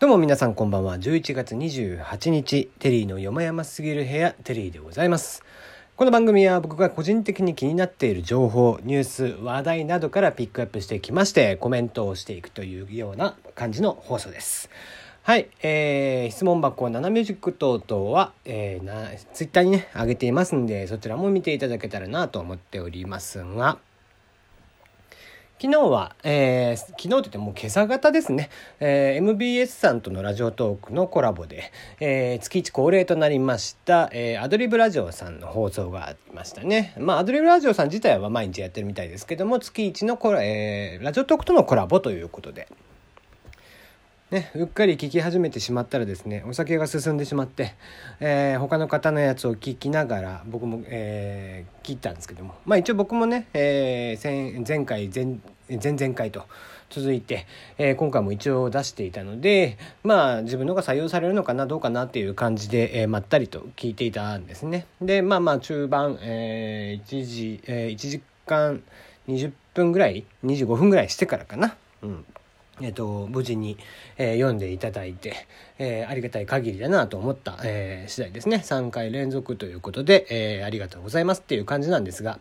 どうも皆さんこんばんは。11月28日、テリーのよまやますぎる部屋、テリーでございます。この番組は僕が個人的に気になっている情報、ニュース、話題などからピックアップしてきまして、コメントをしていくというような感じの放送です。はい、えー、質問箱、ナナミュージック等々は、えー、な、ツイッターにね、上げていますんで、そちらも見ていただけたらなと思っておりますが、昨日は、えー、昨日といっても今朝方ですね、えー、MBS さんとのラジオトークのコラボで、えー、月1恒例となりました、えー、アドリブラジオさんの放送がありましたね。まあ、アドリブラジオさん自体は毎日やってるみたいですけども、月1のコラ、えー、ラジオトークとのコラボということで、ね、うっかり聞き始めてしまったらですねお酒が進んでしまって、えー、他の方のやつを聞きながら僕も、えー、聞いたんですけども。まあ一応僕もね、えー、前回前前々回と続いて、えー、今回も一応出していたのでまあ自分のが採用されるのかなどうかなっていう感じで、えー、まったりと聞いていたんですね。でまあまあ中盤、えー、1時、えー、1時間20分ぐらい25分ぐらいしてからかな。うん。えっと、無事に、えー、読んでいただいて、えー、ありがたい限りだなと思った、えー、次第ですね。3回連続ということで、え、ありがとうございますっていう感じなんですが、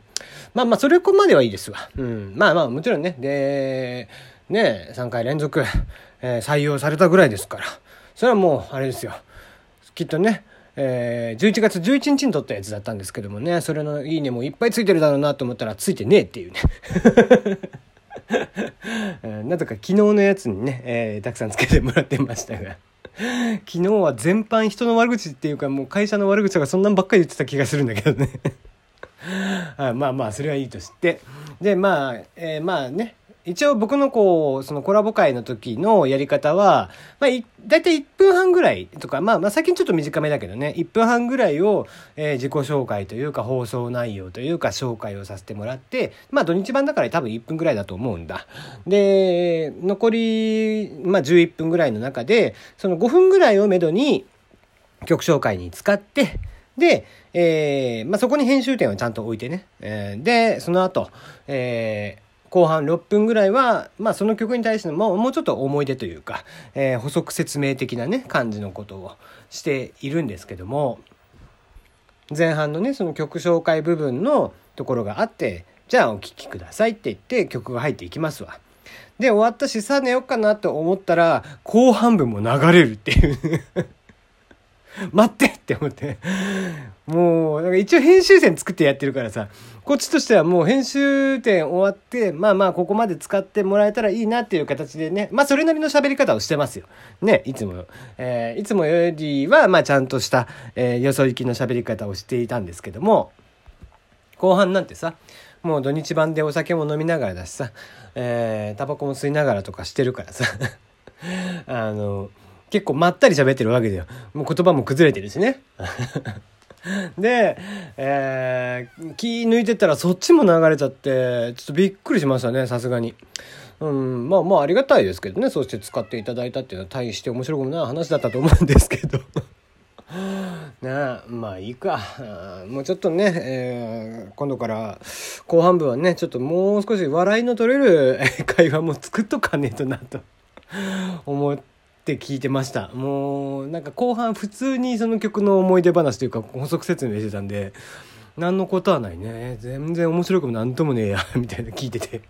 まあまあ、それこまではいいですわ。うん。まあまあ、もちろんね、で、ね、3回連続、え、採用されたぐらいですから、それはもう、あれですよ。きっとね、えー、11月11日に撮ったやつだったんですけどもね、それのいいねもいっぱいついてるだろうなと思ったら、ついてねえっていうね。なんとか昨日のやつにね、えー、たくさんつけてもらってましたが。昨日は全般人の悪口っていうかもう会社の悪口とかそんなんばっかり言ってた気がするんだけどね。あ まあまあそれはいいとして。でまあ、えー、まあね一応僕のこう、そのコラボ会の時のやり方は、まあ、だいたい1分半ぐらいとか、まあ、まあ、最近ちょっと短めだけどね、1分半ぐらいを、えー、自己紹介というか、放送内容というか、紹介をさせてもらって、まあ、土日版だから多分1分ぐらいだと思うんだ。で、残り、まあ、11分ぐらいの中で、その5分ぐらいをめどに、曲紹介に使って、で、えー、まあ、そこに編集点をちゃんと置いてね。えー、で、その後、えー、後半6分ぐらいは、まあ、その曲に対してのもうもうちょっと思い出というか、えー、補足説明的なね感じのことをしているんですけども前半のねその曲紹介部分のところがあってじゃあお聴きくださいって言って曲が入っていきますわ。で終わったしさあ寝ようかなと思ったら後半部も流れるっていう 待ってって思って。もう、なんか一応編集点作ってやってるからさ、こっちとしてはもう編集点終わって、まあまあここまで使ってもらえたらいいなっていう形でね、まあそれなりの喋り方をしてますよ。ね、いつも。えー、いつもよりは、まあちゃんとした、えー、よそ行きの喋り方をしていたんですけども、後半なんてさ、もう土日版でお酒も飲みながらだしさ、えー、タバコも吸いながらとかしてるからさ、あの、結構まったり喋ってるわけだよ。もう言葉も崩れてるしね。で、えー、気抜いてったらそっちも流れちゃって、ちょっとびっくりしましたね、さすがに。うん、まあまあありがたいですけどね、そうして使っていただいたっていうのは大して面白くもない話だったと思うんですけど。ねまあいいか。もうちょっとね、えー、今度から後半部はね、ちょっともう少し笑いの取れる 会話も作っとかねえとなと思って、って聞いてました。もうなんか後半普通にその曲の思い出話というか補足説明してたんで何のことはないね。全然面白くも何ともねえやみたいな聞いてて。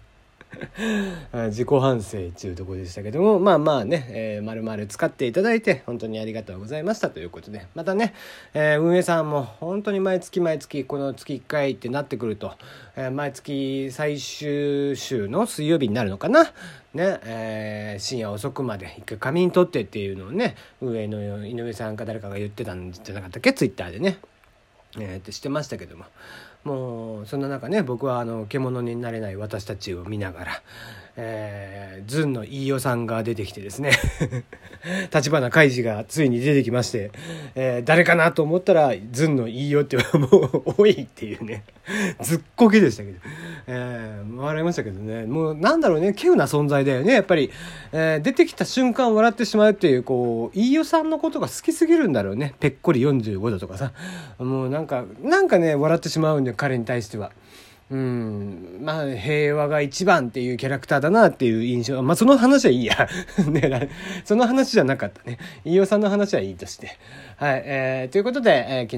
自己反省っていうところでしたけどもまあまあね、えー、丸々使っていただいて本当にありがとうございましたということで。またね、えー、運営さんも本当に毎月毎月この月1回ってなってくると、えー、毎月最終週の水曜日になるのかな？ねえー、深夜遅くまで一回仮眠取ってっていうのをね運営の井上さんか誰かが言ってたんじゃなかったっけ？ツイッターでね、えー、ってしてましたけども。もうそんな中ね僕はあの獣になれない私たちを見ながら、えー、ズンの飯尾さんが出てきてですね。立花海二がついに出てきまして、えー、誰かなと思ったらズンの飯尾ってもう多いっていうね。ずっこけでしたけど、えー、笑いましたけどね。もうなんだろうね。稀有な存在だよね。やっぱり、えー、出てきた瞬間笑ってしまうっていうこう飯尾さんのことが好きすぎるんだろうね。ぺっこり45度とかさ。もうなんかなんかね笑ってしまうんだよ彼に対しては。うん。まあ平和が一番っていうキャラクターだなっていう印象。まあその話はいいや。ね、その話じゃなかったね。飯尾さんの話はいいとして。はい、えー、ということで、えー、昨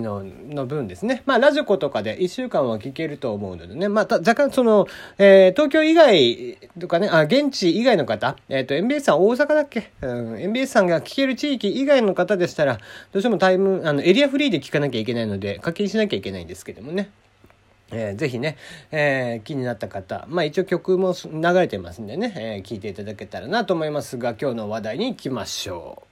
日の分ですね。まあラジコとかで1週間は聞けると思うのでね。まあ若干その、えー、東京以外とかねあ現地以外の方。えっ、ー、と MBS さん大阪だっけ、うん、MBS さんが聞ける地域以外の方でしたらどうしてもタイムあのエリアフリーで聞かなきゃいけないので課金しなきゃいけないんですけどもね。えー、ぜひね、えー、気になった方、まあ一応曲も流れてますんでね、えー、聞いていただけたらなと思いますが、今日の話題に行きましょう。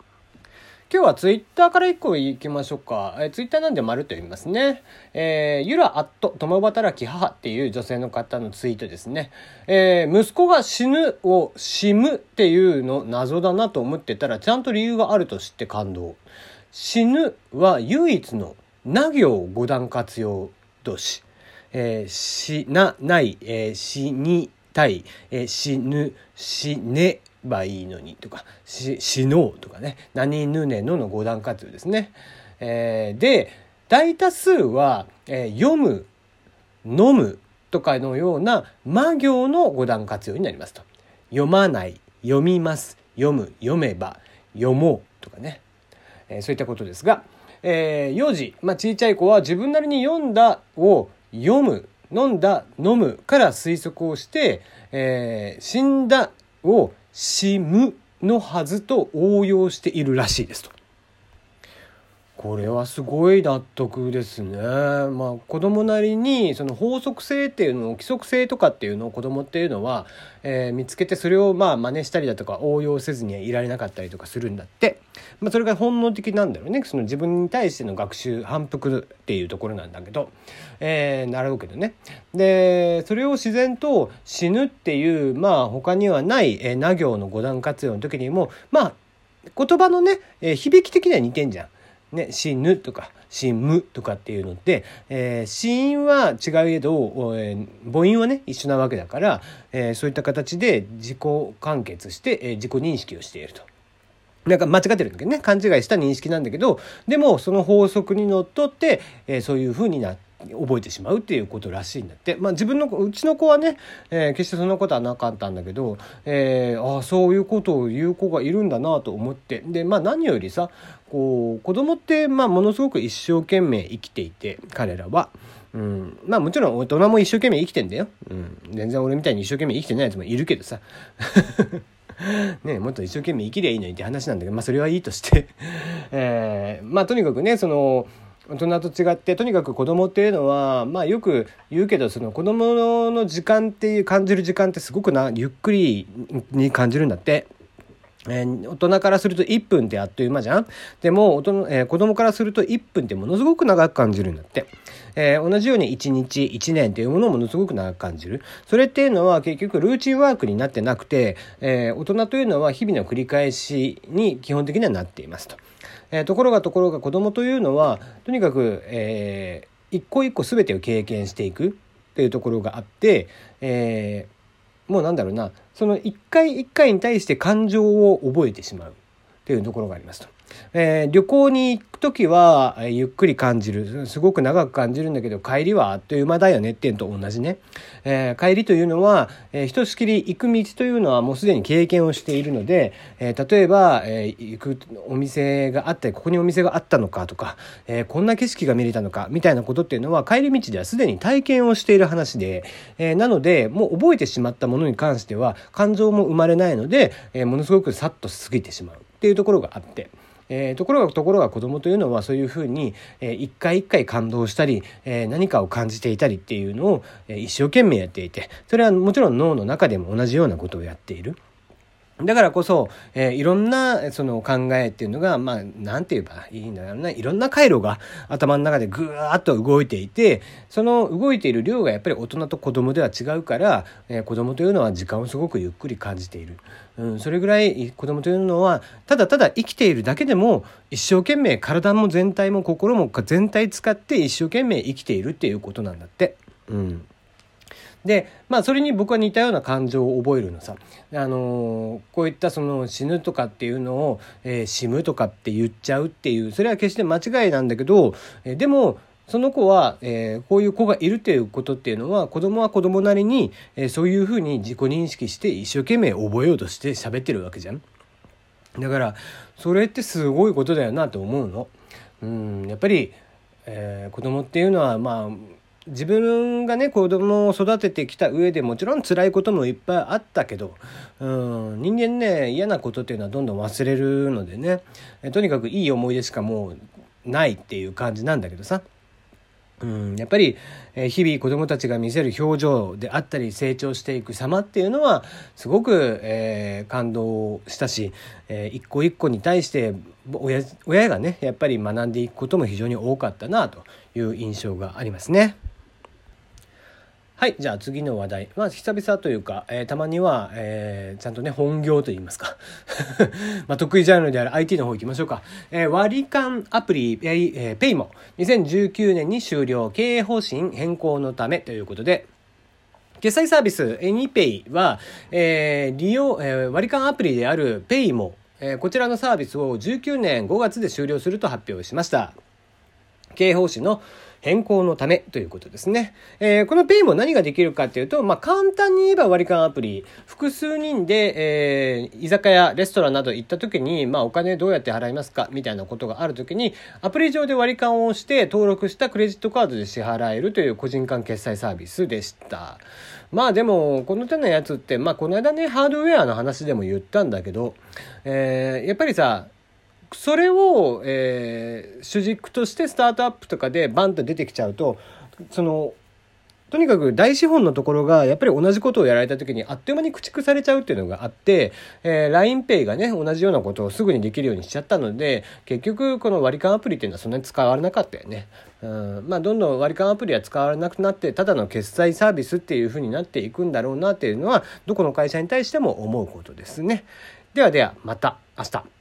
今日はツイッターから一個行きましょうか。えー、ツイッターなんで丸と読みますね。えー、ゆらアット共働き母っていう女性の方のツイートですね。えー、息子が死ぬを死むっていうの謎だなと思ってたらちゃんと理由があると知って感動。死ぬは唯一のな行五段活用動詞。えー、しなない、えー、死にたい、えー、死ぬ死ねばいいのにとかし死のうとかね何ぬねのの五段活用ですね。えー、で大多数は、えー、読む飲むとかのような魔行の五段活用になりますと。読まない読みます読む読めば読もうとかね、えー、そういったことですが、えー、幼児、まあ、小さい子は自分なりに読んだを読む飲んだ飲むから推測をして、えー、死んだを死むのはずと応用しているらしいですと。これはすごい納得ですね。まあ子供なりにその法則性っていうのを規則性とかっていうのを子供っていうのは、えー、見つけてそれをまあ真似したりだとか応用せずにはいられなかったりとかするんだって。まあそれが本能的なんだろうね。その自分に対しての学習反復っていうところなんだけど、えー、習うけどね。で、それを自然と死ぬっていうまあ他にはない、えー、な行の五段活用の時にもまあ言葉のね、えー、響き的には似てんじゃん。ね、死ぬとか死むとかっていうので、えー、死因は違えど、えー、母音はね一緒なわけだから、えー、そういった形で自己完結して、えー、自己認識をしていると。なんか間違ってるんだけどね勘違いした認識なんだけどでもその法則にのっとって、えー、そういうふうにな覚えてしまうっていうことらしいんだって。まあ自分の、うちの子はね、えー、決してそんなことはなかったんだけど、えー、ああ、そういうことを言う子がいるんだなと思って。で、まあ何よりさ、こう、子供って、まあものすごく一生懸命生きていて、彼らは。うん。まあもちろん大人も一生懸命生きてんだよ。うん。全然俺みたいに一生懸命生きてないやつもいるけどさ。ね、もっと一生懸命生きりゃいいのにって話なんだけど、まあそれはいいとして えー、まあとにかくね、その、大人と違ってとにかく子供っていうのはまあよく言うけどその子供の時間っていう感じる時間ってすごくなゆっくりに感じるんだって。えー、大人からすると1分ってあっという間じゃんでも大人、えー、子供からすると1分ってものすごく長く感じるんだって。えー、同じように1日1年っていうものをものすごく長く感じる。それっていうのは結局ルーチンワークになってなくて、え、大人というのは日々の繰り返しに基本的にはなっていますと。え、ところがところが子供というのはとにかく、えー、一個一個全てを経験していくっていうところがあって、え、もうなんだろうなその一回一回に対して感情を覚えてしまうというところがありますと。えー、旅行に行く時は、え、ゆっくり感じるすごく長く感じるんだけど帰りはあっという間だよねっていうのと同じね、えー、帰りというのは、えー、ひとしきり行く道というのはもうすでに経験をしているので、えー、例えば、えー、行くお店があったりここにお店があったのかとか、えー、こんな景色が見れたのかみたいなことっていうのは帰り道ではすでに体験をしている話で、えー、なのでもう覚えてしまったものに関しては感情も生まれないので、えー、ものすごくさっと過ぎてしまうっていうところがあって。えー、ところがところが子供というのはそういうふうに、えー、一回一回感動したり、えー、何かを感じていたりっていうのを、えー、一生懸命やっていてそれはもちろん脳の中でも同じようなことをやっている。だからこそ、えー、いろんなその考えっていうのが、まあ、なんて言えばいいんだろうな、いろんな回路が頭の中でぐーっと動いていて、その動いている量がやっぱり大人と子供では違うから、えー、子供というのは時間をすごくゆっくり感じている。うん、それぐらい子供というのは、ただただ生きているだけでも、一生懸命体も全体も心も全体使って一生懸命生きているっていうことなんだって。うん。でまあそれに僕は似たような感情を覚えるのさ。あのこういったその死ぬとかっていうのを、えー、死ぬとかって言っちゃうっていうそれは決して間違いなんだけど、えー、でもその子は、えー、こういう子がいるっていうことっていうのは子供は子供なりに、えー、そういうふうに自己認識して一生懸命覚えようとして喋ってるわけじゃん。だからそれってすごいことだよなと思うの。うんやっぱり、えー、子供っていうのはまあ自分がね子供を育ててきた上でもちろん辛いこともいっぱいあったけど、うん、人間ね嫌なことっていうのはどんどん忘れるのでねとにかくいい思い出しかもうないっていう感じなんだけどさ。うん、やっぱり、え日々子どもたちが見せる表情であったり成長していく様っていうのはすごく、えー、感動したし、えー、一個一個に対して親親がねやっぱり学んでいくことも非常に多かったなという印象がありますね。はい。じゃあ次の話題。まあ久々というか、えー、たまには、えー、ちゃんとね、本業といいますか。まあ得意ジャンルである IT の方行きましょうか。えー、割り勘アプリ、えー、ペイも2019年に終了、経営方針変更のためということで、決済サービス AnyPay は、えー、利用、えー、割り勘アプリである Pay も、えー、こちらのサービスを19年5月で終了すると発表しました。経営方針の変更のためということですね。えー、このペイも何ができるかっていうと、まあ、簡単に言えば割り勘アプリ、複数人で、えー、居酒屋、レストランなど行った時に、まあ、お金どうやって払いますか？みたいなことがある時に、アプリ上で割り勘をして登録したクレジットカードで支払えるという個人間決済サービスでした。まあでも、この手のやつって、まあこの間ね、ハードウェアの話でも言ったんだけど、えー、やっぱりさ、それを、えー、主軸としてスタートアップとかでバンと出てきちゃうとそのとにかく大資本のところがやっぱり同じことをやられた時にあっという間に駆逐されちゃうっていうのがあって、え、LINEPay がね同じようなことをすぐにできるようにしちゃったので結局この割り勘アプリっていうのはそんなに使われなかったよね。うんまあ、どんどん割り勘アプリは使われなくなってただの決済サービスっていうふうになっていくんだろうなっていうのはどこの会社に対しても思うことですね。ではではまた明日。